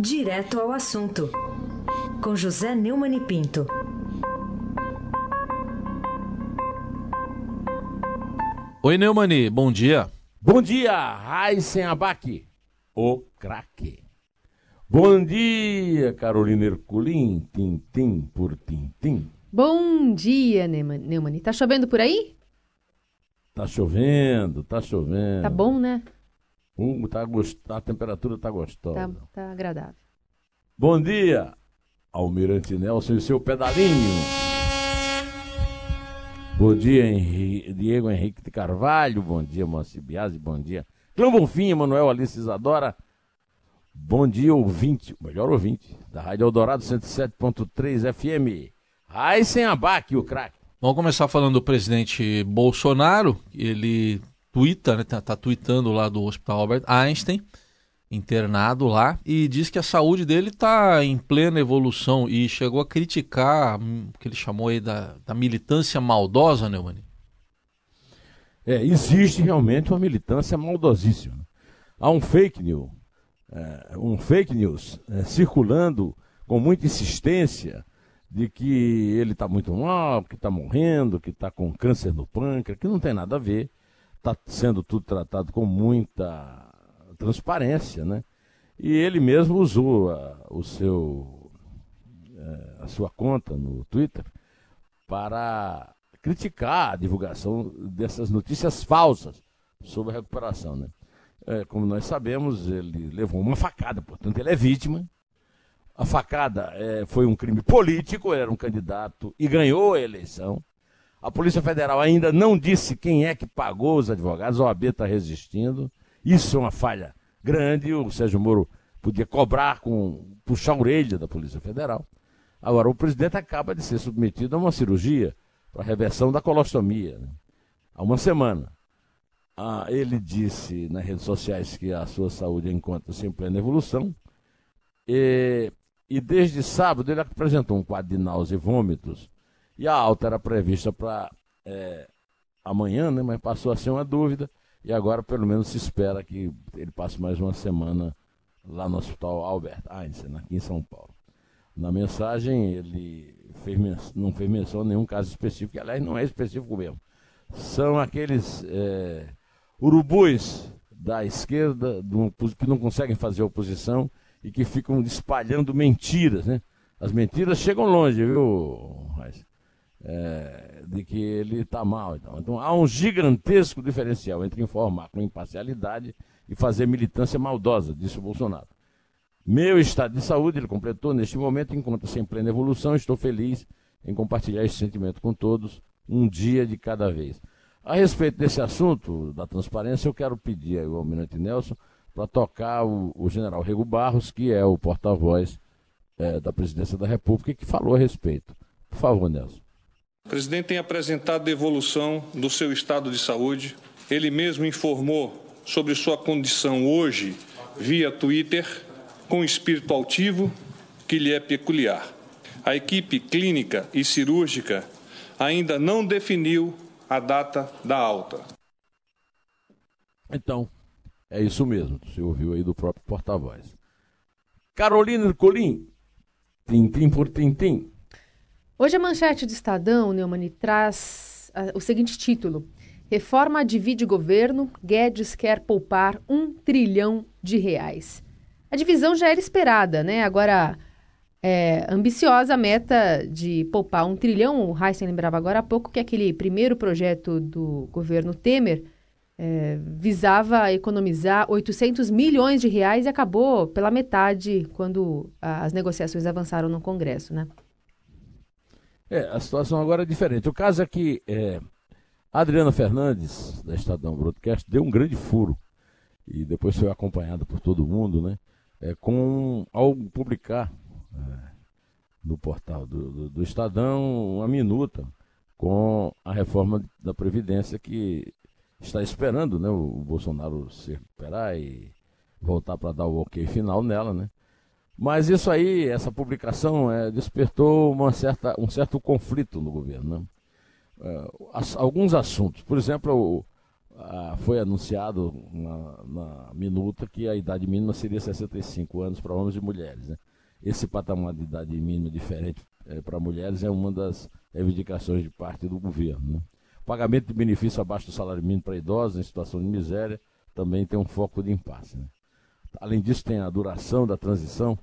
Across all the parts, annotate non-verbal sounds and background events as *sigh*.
Direto ao assunto, com José Neumann e Pinto. Oi, Neumani, bom dia. Bom dia, Raíssen Abac, o craque. Bom dia, Carolina Herculin, tintim por tintim. Bom dia, Neumani. Tá chovendo por aí? Tá chovendo, tá chovendo. Tá bom, né? Um, tá gost... A temperatura tá gostosa. Tá, tá agradável. Bom dia, Almirante Nelson e seu pedalinho. Bom dia, Henri... Diego Henrique de Carvalho. Bom dia, Moacir Biasi. Bom dia, Clã Bonfim, Manuel Alice Isadora. Bom dia, ouvinte, melhor ouvinte, da Rádio Eldorado 107.3 FM. Aí sem abaque, o craque. Vamos começar falando do presidente Bolsonaro. Ele twitta, né, tá, tá tweetando lá do Hospital Albert Einstein, internado lá, e diz que a saúde dele está em plena evolução e chegou a criticar hum, o que ele chamou aí da, da militância maldosa, né, Mani? É, existe realmente uma militância maldosíssima. Há um fake news, é, um fake news é, circulando com muita insistência de que ele está muito mal, que está morrendo, que está com câncer no pâncreas, que não tem nada a ver está sendo tudo tratado com muita transparência, né? E ele mesmo usou a, o seu, é, a sua conta no Twitter para criticar a divulgação dessas notícias falsas sobre a recuperação, né? É, como nós sabemos, ele levou uma facada, portanto, ele é vítima. A facada é, foi um crime político, era um candidato e ganhou a eleição. A Polícia Federal ainda não disse quem é que pagou os advogados, a OAB está resistindo. Isso é uma falha grande. O Sérgio Moro podia cobrar com puxar a orelha da Polícia Federal. Agora, o presidente acaba de ser submetido a uma cirurgia para reversão da colostomia. Né? Há uma semana. Ah, ele disse nas redes sociais que a sua saúde encontra-se em plena evolução. E, e desde sábado ele apresentou um quadro de náusea e vômitos e a alta era prevista para é, amanhã, né? mas passou a ser uma dúvida. E agora, pelo menos, se espera que ele passe mais uma semana lá no Hospital Albert Einstein, aqui em São Paulo. Na mensagem, ele fez, não fez menção a nenhum caso específico, que, aliás, não é específico mesmo. São aqueles é, urubus da esquerda do, que não conseguem fazer oposição e que ficam espalhando mentiras, né? As mentiras chegam longe, viu, Raíssa? É, de que ele está mal. Então. então há um gigantesco diferencial entre informar com imparcialidade e fazer militância maldosa, disse o Bolsonaro. Meu estado de saúde, ele completou, neste momento encontra-se em plena evolução. Estou feliz em compartilhar esse sentimento com todos, um dia de cada vez. A respeito desse assunto da transparência, eu quero pedir ao Almirante Nelson para tocar o, o, general Rego Barros, que é o porta-voz é, da presidência da República, que falou a respeito. Por favor, Nelson. O presidente tem apresentado a evolução do seu estado de saúde. Ele mesmo informou sobre sua condição hoje via Twitter, com espírito altivo que lhe é peculiar. A equipe clínica e cirúrgica ainda não definiu a data da alta. Então, é isso mesmo, você ouviu aí do próprio porta-voz. Carolina Colim, tintim por tintim. Hoje a manchete do Estadão, Neumani, traz uh, o seguinte título. Reforma divide governo, Guedes quer poupar um trilhão de reais. A divisão já era esperada, né? Agora, é, ambiciosa a meta de poupar um trilhão. O Heisen lembrava agora há pouco que aquele primeiro projeto do governo Temer é, visava economizar 800 milhões de reais e acabou pela metade quando as negociações avançaram no Congresso, né? É, a situação agora é diferente. O caso é que é, a Adriana Fernandes, da Estadão Broadcast, deu um grande furo. E depois foi acompanhada por todo mundo, né? É, com, ao publicar é, no portal do, do, do, Estadão uma minuta com a reforma da Previdência que está esperando né, o Bolsonaro se recuperar e voltar para dar o ok final nela, né? Mas isso aí, essa publicação, é, despertou uma certa, um certo conflito no governo. Né? É, alguns assuntos, por exemplo, foi anunciado na, na, minuta que a idade mínima seria 65 anos para homens e mulheres. Né? Esse patamar de idade mínima diferente é, para mulheres é uma das reivindicações de parte do governo. Né? Pagamento de benefício abaixo do salário mínimo para idosos em situação de miséria também tem um foco de impasse. Né? Além disso, tem a duração da transição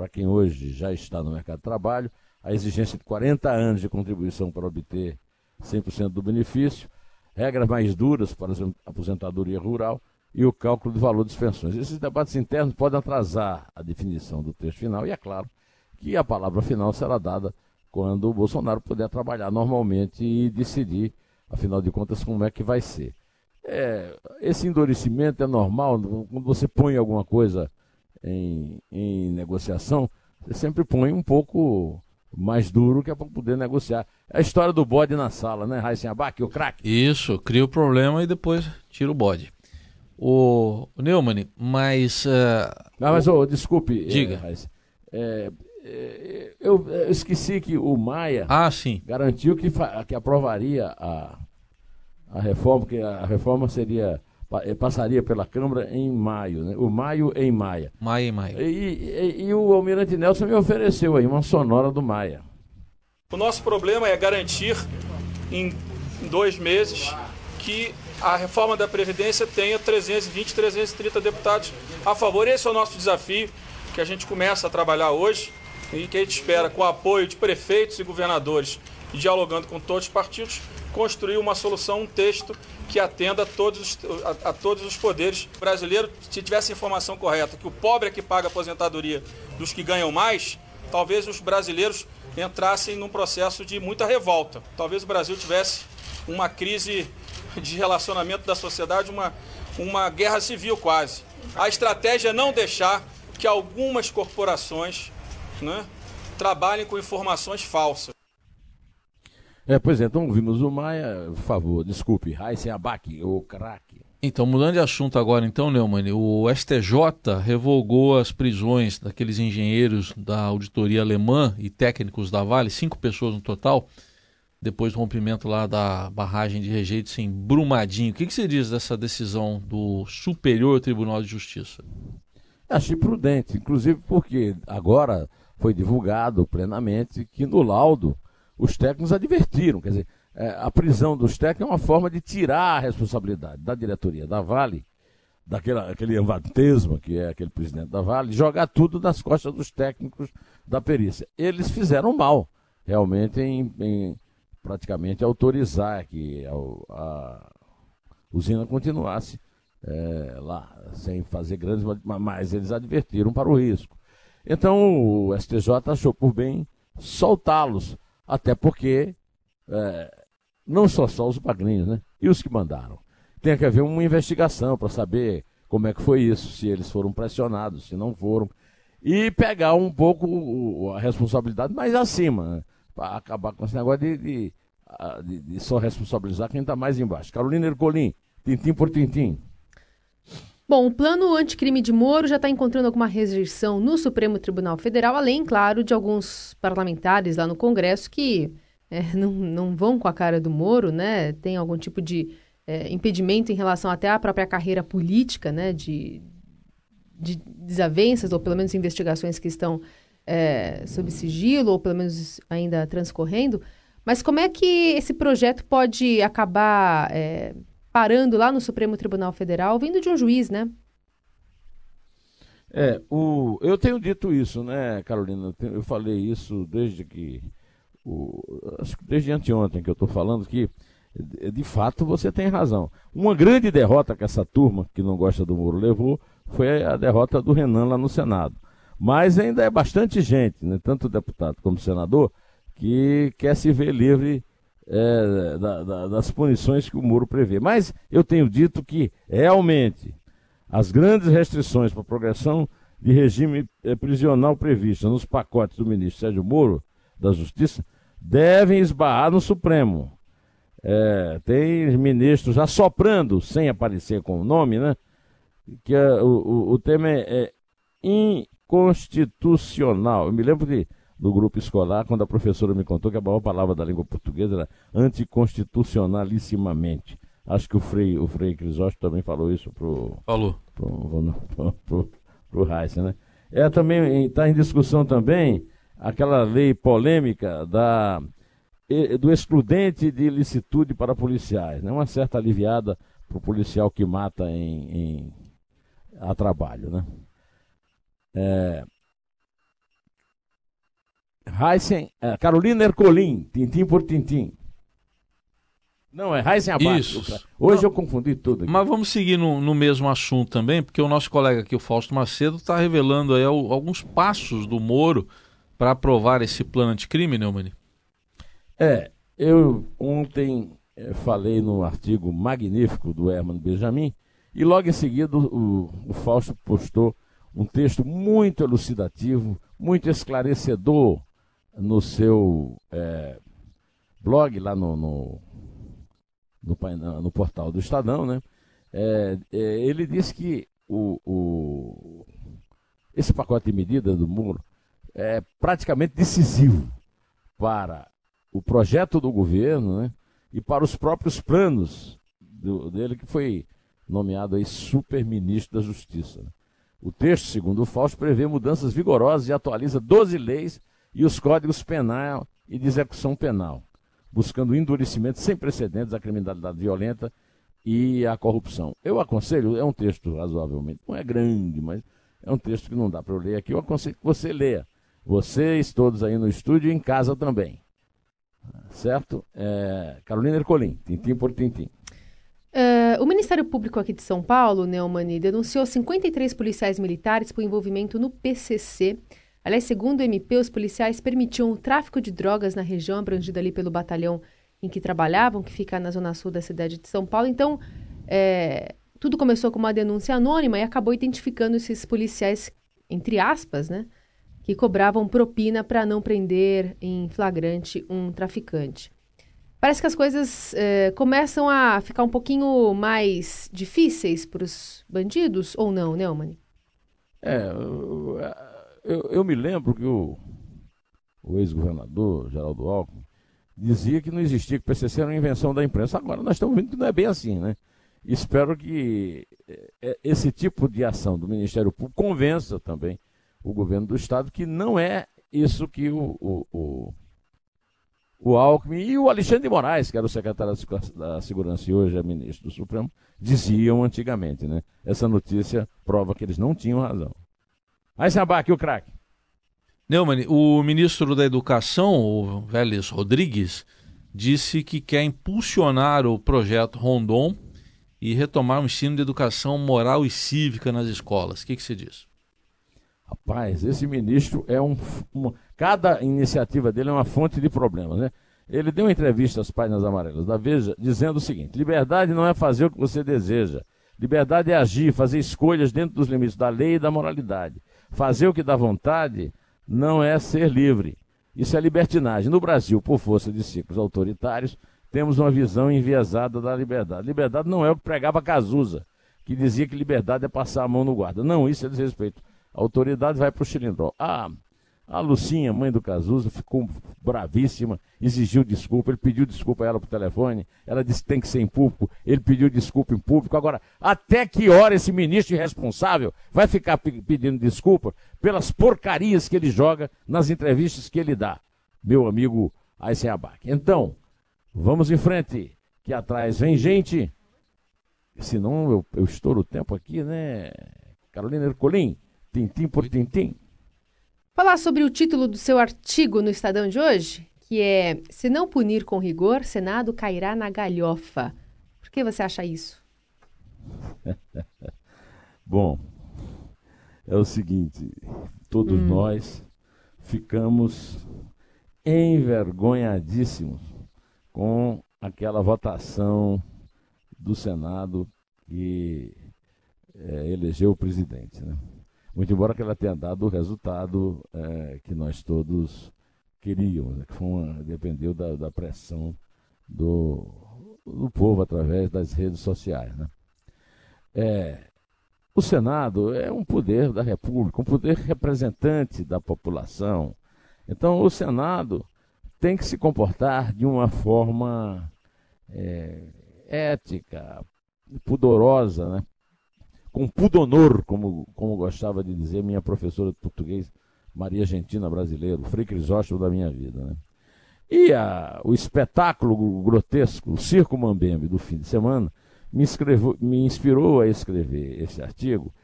para quem hoje já está no mercado de trabalho, a exigência de 40 anos de contribuição para obter 100% do benefício, regras mais duras para a aposentadoria rural e o cálculo do valor das pensões. Esses debates internos podem atrasar a definição do texto final e é claro que a palavra final será dada quando o Bolsonaro puder trabalhar normalmente e decidir, afinal de contas, como é que vai ser. É, esse endurecimento é normal, quando você põe alguma coisa em, em negociação, você sempre põe um pouco mais duro que é para poder negociar. É a história do bode na sala, né, Raíssen Abac, o craque? Isso, cria o problema e depois tira o bode. O, o Neumann, mas. Uh, mas, oh, desculpe, diga. É, é, eu, eu, esqueci que o Maia ah, sim. garantiu que, que aprovaria a, a reforma, que a reforma seria eh, passaria pela Câmara em maio, né? o maio em maia. Maio em maio. E, e, e, o Almirante Nelson me ofereceu aí uma sonora do Maia. O nosso problema é garantir em dois meses que a reforma da Previdência tenha 320, 330 deputados a favor. Esse é o nosso desafio que a gente começa a trabalhar hoje e que a gente espera, com o apoio de prefeitos e governadores, e dialogando com todos os partidos, construir uma solução, um texto que atenda a todos, os, a, a, todos os poderes brasileiros. Se tivesse informação correta, que o pobre é que paga a aposentadoria dos que ganham mais, talvez os brasileiros entrassem num processo de muita revolta. Talvez o Brasil tivesse uma crise de relacionamento da sociedade, uma, uma guerra civil quase. A estratégia é não deixar que algumas corporações né, trabalhem com informações falsas. É, pois é, então vimos o Maia, por favor, desculpe, Raíssen Abac, o craque. Então, mudando de assunto agora, então, Neumann, o STJ revogou as prisões daqueles engenheiros da auditoria alemã e técnicos da Vale, cinco pessoas no total, depois do rompimento lá da barragem de rejeitos em Brumadinho. O que, que você diz dessa decisão do Superior Tribunal de Justiça? Achei prudente, inclusive porque agora foi divulgado plenamente que no laudo os técnicos advertiram. Quer dizer, é, a prisão dos técnicos é uma forma de tirar a responsabilidade da diretoria da Vale, daquele aquele Evantesma, que é aquele presidente da Vale, jogar tudo nas costas dos técnicos da perícia. Eles fizeram mal, realmente, em, em praticamente autorizar que a, a usina continuasse é, lá, sem fazer grandes, mas eles advertiram para o risco. Então o STJ achou por bem soltá-los até porque é, não só só os bagrinhos, né? E os que mandaram. Tem que haver uma investigação para saber como é que foi isso, se eles foram pressionados, se não foram. E pegar um pouco a responsabilidade mais acima, né? para acabar com esse negócio de, de, de, de só responsabilizar quem está mais embaixo. Carolina Ercolim, tintim por tintim. Bom, o plano anticrime de Moro já está encontrando alguma rejeição no Supremo Tribunal Federal, além, claro, de alguns parlamentares lá no Congresso que é, não, não vão com a cara do Moro, né? Tem algum tipo de é, impedimento em relação até à própria carreira política, né? De, de desavenças, ou pelo menos investigações que estão é, sob sigilo, ou pelo menos ainda transcorrendo. Mas como é que esse projeto pode acabar é, parando lá no Supremo Tribunal Federal, vindo de um juiz, né? É, o, eu tenho dito isso, né, Carolina? Eu falei isso desde que. O, desde anteontem que eu estou falando que, de fato, você tem razão. Uma grande derrota que essa turma que não gosta do Moro levou foi a derrota do Renan lá no Senado. Mas ainda é bastante gente, né, tanto deputado como senador, que quer se ver livre é, da, da, das punições que o Moro prevê. Mas eu tenho dito que, realmente, as grandes restrições para a progressão de regime é, prisional prevista nos pacotes do ministro Sérgio Moro, da Justiça, devem esbarrar no Supremo. É, tem ministros assoprando, sem aparecer com o nome, né? Que é, o, o, o tema é, é inconstitucional. Eu me lembro de do grupo escolar, quando a professora me contou que a maior palavra da língua portuguesa era anticonstitucionalissimamente. Acho que o Frei, o Frei Crisóstomo também falou isso pro. Falou. Pro, pro, pro, pro Heisen, né? É também, está em discussão também aquela lei polêmica da, do excludente de ilicitude para policiais, né? Uma certa aliviada para o policial que mata em, em, a trabalho, né? É, Heisen, é, Carolina Ercolim, tintim por tintim. Não, é Heisen abaixo. Isso. Hoje Não, eu confundi tudo. Aqui. Mas vamos seguir no, no, mesmo assunto também, porque o nosso colega aqui, o Fausto Macedo, está revelando aí alguns passos do Moro para aprovar esse plano anticrime, Neumann. É, eu ontem é, falei no artigo magnífico do Herman Benjamin, e logo em seguida o, o Fausto postou um texto muito elucidativo, muito esclarecedor no seu é, blog lá no, no no, no portal do Estadão, né? É, é, ele disse que o, o, esse pacote de medidas do Muro é praticamente decisivo para o projeto do governo né? e para os próprios planos do, dele, que foi nomeado aí super-ministro da Justiça. Né? O texto, segundo o Fausto, prevê mudanças vigorosas e atualiza 12 leis e os códigos penal e de execução penal buscando endurecimento sem precedentes à criminalidade violenta e à corrupção. Eu aconselho, é um texto razoavelmente, não é grande, mas é um texto que não dá para eu ler aqui, eu aconselho que você leia. Vocês todos aí no estúdio e em casa também. Certo? É, Carolina Ercolim, tintim por tintim. Uh, o Ministério Público aqui de São Paulo, Neumani, denunciou 53 policiais militares por envolvimento no PCC Aliás, segundo o MP, os policiais permitiam o tráfico de drogas na região abrangida ali pelo batalhão em que trabalhavam, que fica na zona sul da cidade de São Paulo. Então, é, tudo começou com uma denúncia anônima e acabou identificando esses policiais, entre aspas, né, que cobravam propina para não prender em flagrante um traficante. Parece que as coisas é, começam a ficar um pouquinho mais difíceis para os bandidos, ou não, Neumann? É, eu, eu me lembro que o, o ex-governador Geraldo Alckmin dizia que não existia, que o PCC era uma invenção da imprensa. Agora nós estamos vendo que não é bem assim, né? Espero que é, é, esse tipo de ação do Ministério Público convença também o governo do Estado que não é isso que o, o, o, o Alckmin e o Alexandre de Moraes, que era o secretário da Segurança e hoje é ministro do Supremo, diziam antigamente. Né? Essa notícia prova que eles não tinham razão. Aí aqui o craque. Neumann, o ministro da Educação, o Vélez Rodrigues, disse que quer impulsionar o projeto Rondon e retomar o ensino de educação moral e cívica nas escolas. O que, que você diz? Rapaz, esse ministro é um, uma, Cada iniciativa dele é uma fonte de problemas, né? Ele deu uma entrevista às páginas amarelas da Veja dizendo o seguinte: liberdade não é fazer o que você deseja. Liberdade é agir, fazer escolhas dentro dos limites da lei e da moralidade. Fazer o que dá vontade não é ser livre. Isso é libertinagem. No Brasil, por força de ciclos autoritários, temos uma visão enviesada da liberdade. Liberdade não é o que pregava Cazuza, que dizia que liberdade é passar a mão no guarda. Não, isso é desrespeito. A autoridade vai para o xilindró. Ah, a Lucinha, mãe do Cazuza, ficou bravíssima, exigiu desculpa, ele pediu desculpa a ela por telefone, ela disse que tem que ser em público, ele pediu desculpa em público. Agora, até que hora esse ministro irresponsável vai ficar pedindo desculpa pelas porcarias que ele joga nas entrevistas que ele dá? Meu amigo Eisenabach. Então, vamos em frente, que atrás vem gente. Senão eu, eu estouro o tempo aqui, né? Carolina Ercolim, tintim por tintim. Falar sobre o título do seu artigo no Estadão de hoje, que é Se não punir com rigor, Senado cairá na galhofa. Por que você acha isso? *laughs* Bom, é o seguinte, todos hum. nós ficamos envergonhadíssimos com aquela votação do Senado que é, elegeu o presidente. Né? Muito embora que ela tenha dado o resultado é, que nós todos queríamos, né? que foi uma, dependeu da, da pressão do, do, povo através das redes sociais. Né? É, o Senado é um poder da República, um poder representante da população. Então, o Senado tem que se comportar de uma forma é, ética, pudorosa, né? Com pudonor, como, como gostava de dizer minha professora de português, Maria Argentina Brasileiro, Frei Crisóstomo da minha vida. Né? E a, o espetáculo grotesco, o Circo Mambembe do fim de semana, me, escreveu, me inspirou a escrever esse artigo,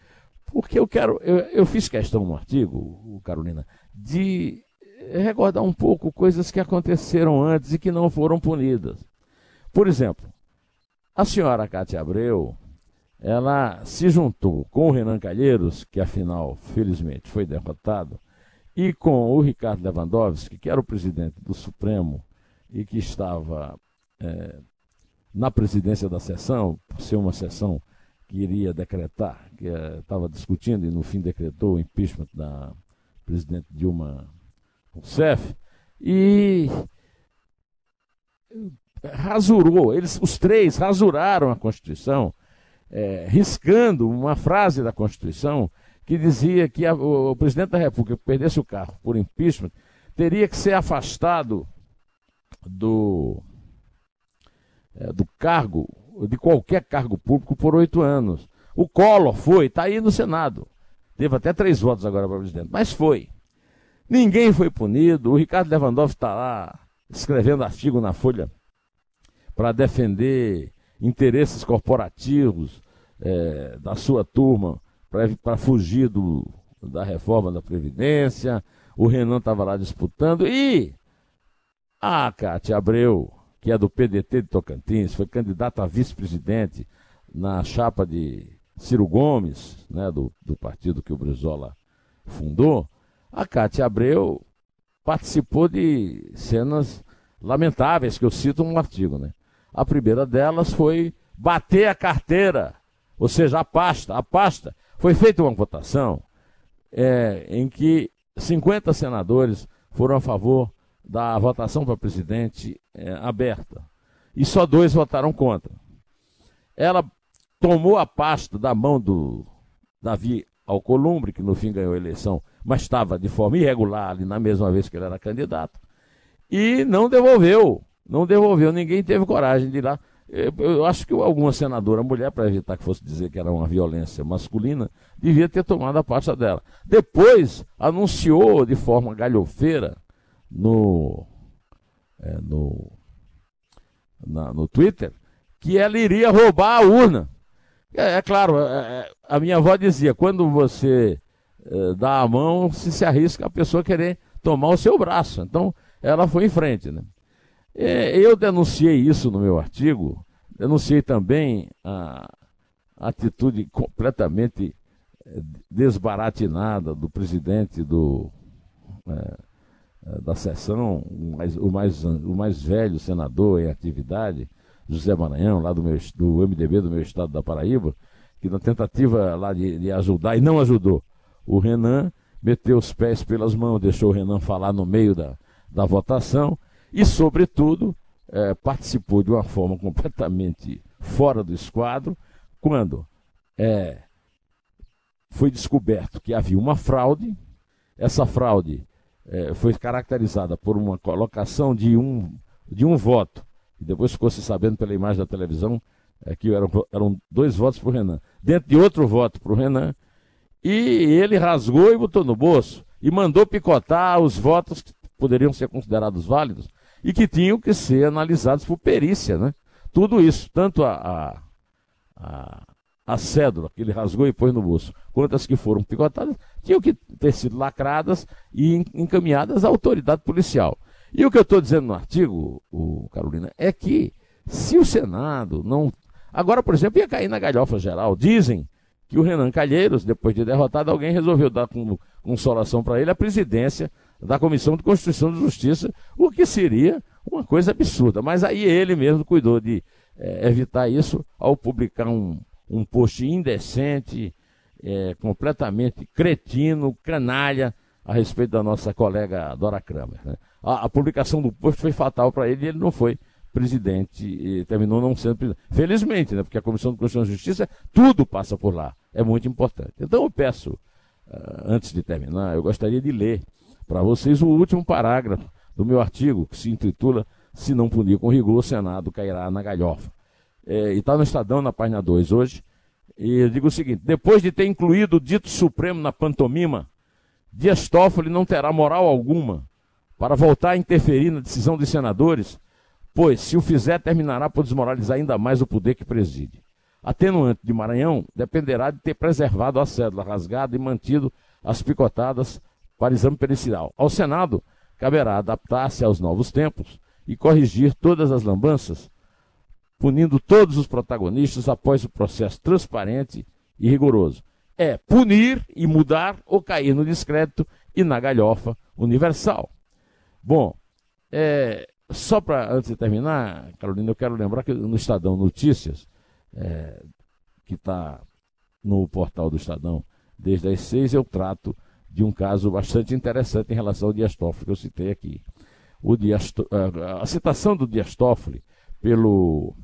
porque eu quero, eu, eu fiz questão no artigo, Carolina, de recordar um pouco coisas que aconteceram antes e que não foram punidas. Por exemplo, a senhora Cátia Abreu, ela se juntou com o Renan Calheiros, que afinal, felizmente, foi derrotado, e com o Ricardo Lewandowski, que era o presidente do Supremo e que estava é, na presidência da sessão, por ser uma sessão que iria decretar, que estava é, discutindo e no fim decretou o impeachment da presidente Dilma Rousseff, e rasurou, eles, os três rasuraram a Constituição, é, riscando uma frase da Constituição que dizia que a, o, o, presidente da República que perdesse o carro por impeachment teria que ser afastado do, é, do cargo, de qualquer cargo público por oito anos. O Collor foi, está aí no Senado. Teve até três votos agora para presidente, mas foi. Ninguém foi punido. O Ricardo Lewandowski está lá escrevendo artigo na Folha para defender interesses corporativos é, da sua turma para fugir do, da reforma da Previdência. O Renan estava lá disputando. E a Cátia Abreu, que é do PDT de Tocantins, foi candidata a vice-presidente na chapa de Ciro Gomes, né, do, do partido que o Brizola fundou. A Cátia Abreu participou de cenas lamentáveis que eu cito no artigo, né? A primeira delas foi bater a carteira, ou seja, a pasta. A pasta foi feita uma votação é, em que 50 senadores foram a favor da votação para presidente é, aberta e só dois votaram contra. Ela tomou a pasta da mão do Davi Alcolumbre, que no fim ganhou a eleição, mas estava de forma irregular ali na mesma vez que ele era candidato, e não devolveu. Não devolveu, ninguém teve coragem de ir lá. Eu acho que alguma senadora mulher, para evitar que fosse dizer que era uma violência masculina, devia ter tomado a parte dela. Depois anunciou de forma galhofeira no, é, no, na, no Twitter que ela iria roubar a urna. É, é claro, é, é a minha avó dizia: quando você é, dá a mão, se se arrisca a pessoa querer tomar o seu braço. Então ela foi em frente. Né? É, eu denunciei isso no meu artigo, denunciei também a atitude completamente é, desbaratinada do presidente do, é, é, da sessão, o mais, o, mais, o mais velho senador em atividade, José Maranhão, lá do, meu, do MDB do meu estado da Paraíba, que na tentativa lá de, de ajudar, e não ajudou, o Renan meteu os pés pelas mãos, deixou o Renan falar no meio da, da votação, e, sobretudo, é, participou de uma forma *laughs* completamente fora do esquadro, quando é, foi descoberto que havia uma fraude, essa fraude é, foi caracterizada por uma colocação de um, de um voto, e depois ficou se sabendo pela imagem da televisão que eram, eram dois votos para o Renan, dentro de outro voto para o Renan, e ele rasgou e botou no bolso, e mandou picotar os votos que poderiam ser considerados válidos, e que tinham que ser analisados por perícia, né? Tudo isso, tanto a, a, a, a cédula que ele rasgou e pôs no bolso, quanto as que foram picotadas, tinham que ter sido lacradas e encaminhadas à autoridade policial. E o que eu estou dizendo no artigo, o Carolina, é que se o Senado não. Agora, por exemplo, ia cair na galhofa geral. Dizem que o Renan Calheiros, depois de derrotado, alguém resolveu dar consolação para ele a presidência da Comissão de Constituição e Justiça, o que seria uma coisa absurda. Mas aí ele mesmo cuidou de é, evitar isso ao publicar um, um post indecente, é, completamente cretino, canalha, a respeito da nossa colega Dora Kramer. Né? A, a, publicação do post foi fatal para ele e ele não foi presidente, terminou não sendo presidente. Felizmente, né? porque a Comissão de Constituição e Justiça, tudo passa por lá. É muito importante. Então eu peço, uh, antes de terminar, eu gostaria de ler para vocês o último parágrafo do meu artigo, que se intitula Se não punir com rigor, o Senado cairá na galhofa. é, e está no Estadão, na página 2 hoje. E eu digo o seguinte: depois de ter incluído o dito supremo na pantomima, Dias Toffoli não terá moral alguma para voltar a interferir na decisão dos senadores, pois, se o fizer, terminará por desmoralizar ainda mais o poder que preside. Atenuante de Maranhão dependerá de ter preservado a cédula rasgada e mantido as picotadas para exame pericial. Ao Senado, caberá adaptar-se aos novos tempos e corrigir todas as lambanças, punindo todos os protagonistas após o processo transparente e rigoroso. É punir e mudar ou cair no descrédito e na galhofa universal. Bom, é, só para antes de terminar, Carolina, eu quero lembrar que no Estadão Notícias, é, que está no portal do Estadão desde as seis, eu trato de um caso bastante interessante em relação ao Dias Toffoli, que eu citei aqui. O Dias, a citação do Dias Toffoli pelo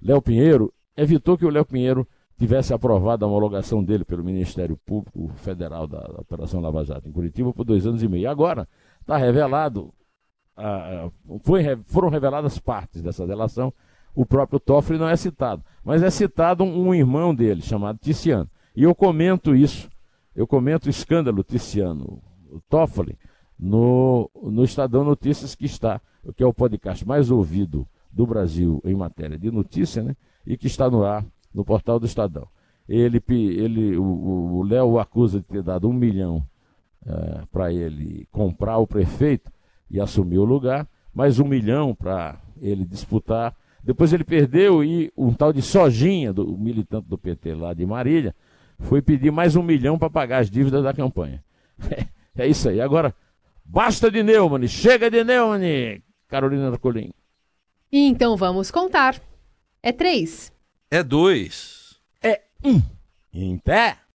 Léo Pinheiro evitou que o Léo Pinheiro tivesse aprovado a homologação dele pelo Ministério Público Federal da, Operação Lava Jato em Curitiba por dois anos e meio. Agora está revelado, foi, foram reveladas partes dessa delação. O próprio Toffoli não é citado, mas é citado um, um irmão dele chamado Ticiano. E eu comento isso eu comento o escândalo Ticiano Toffoli no, no Estadão Notícias, que está, que é o podcast mais ouvido do Brasil em matéria de notícia, né? E que está no ar no portal do Estadão. Ele, ele, o Léo o acusa de ter dado um milhão é, para ele comprar o prefeito e assumir o lugar, mais um milhão para ele disputar. Depois ele perdeu e um tal de Sojinha, do militante do PT lá de Marília, foi pedir mais um milhão para pagar as dívidas da campanha. *laughs* É, isso aí. Agora, basta de Neumann, chega de Neumann, Carolina Arcolim. Então vamos contar. É três. É dois. É um. Em pé.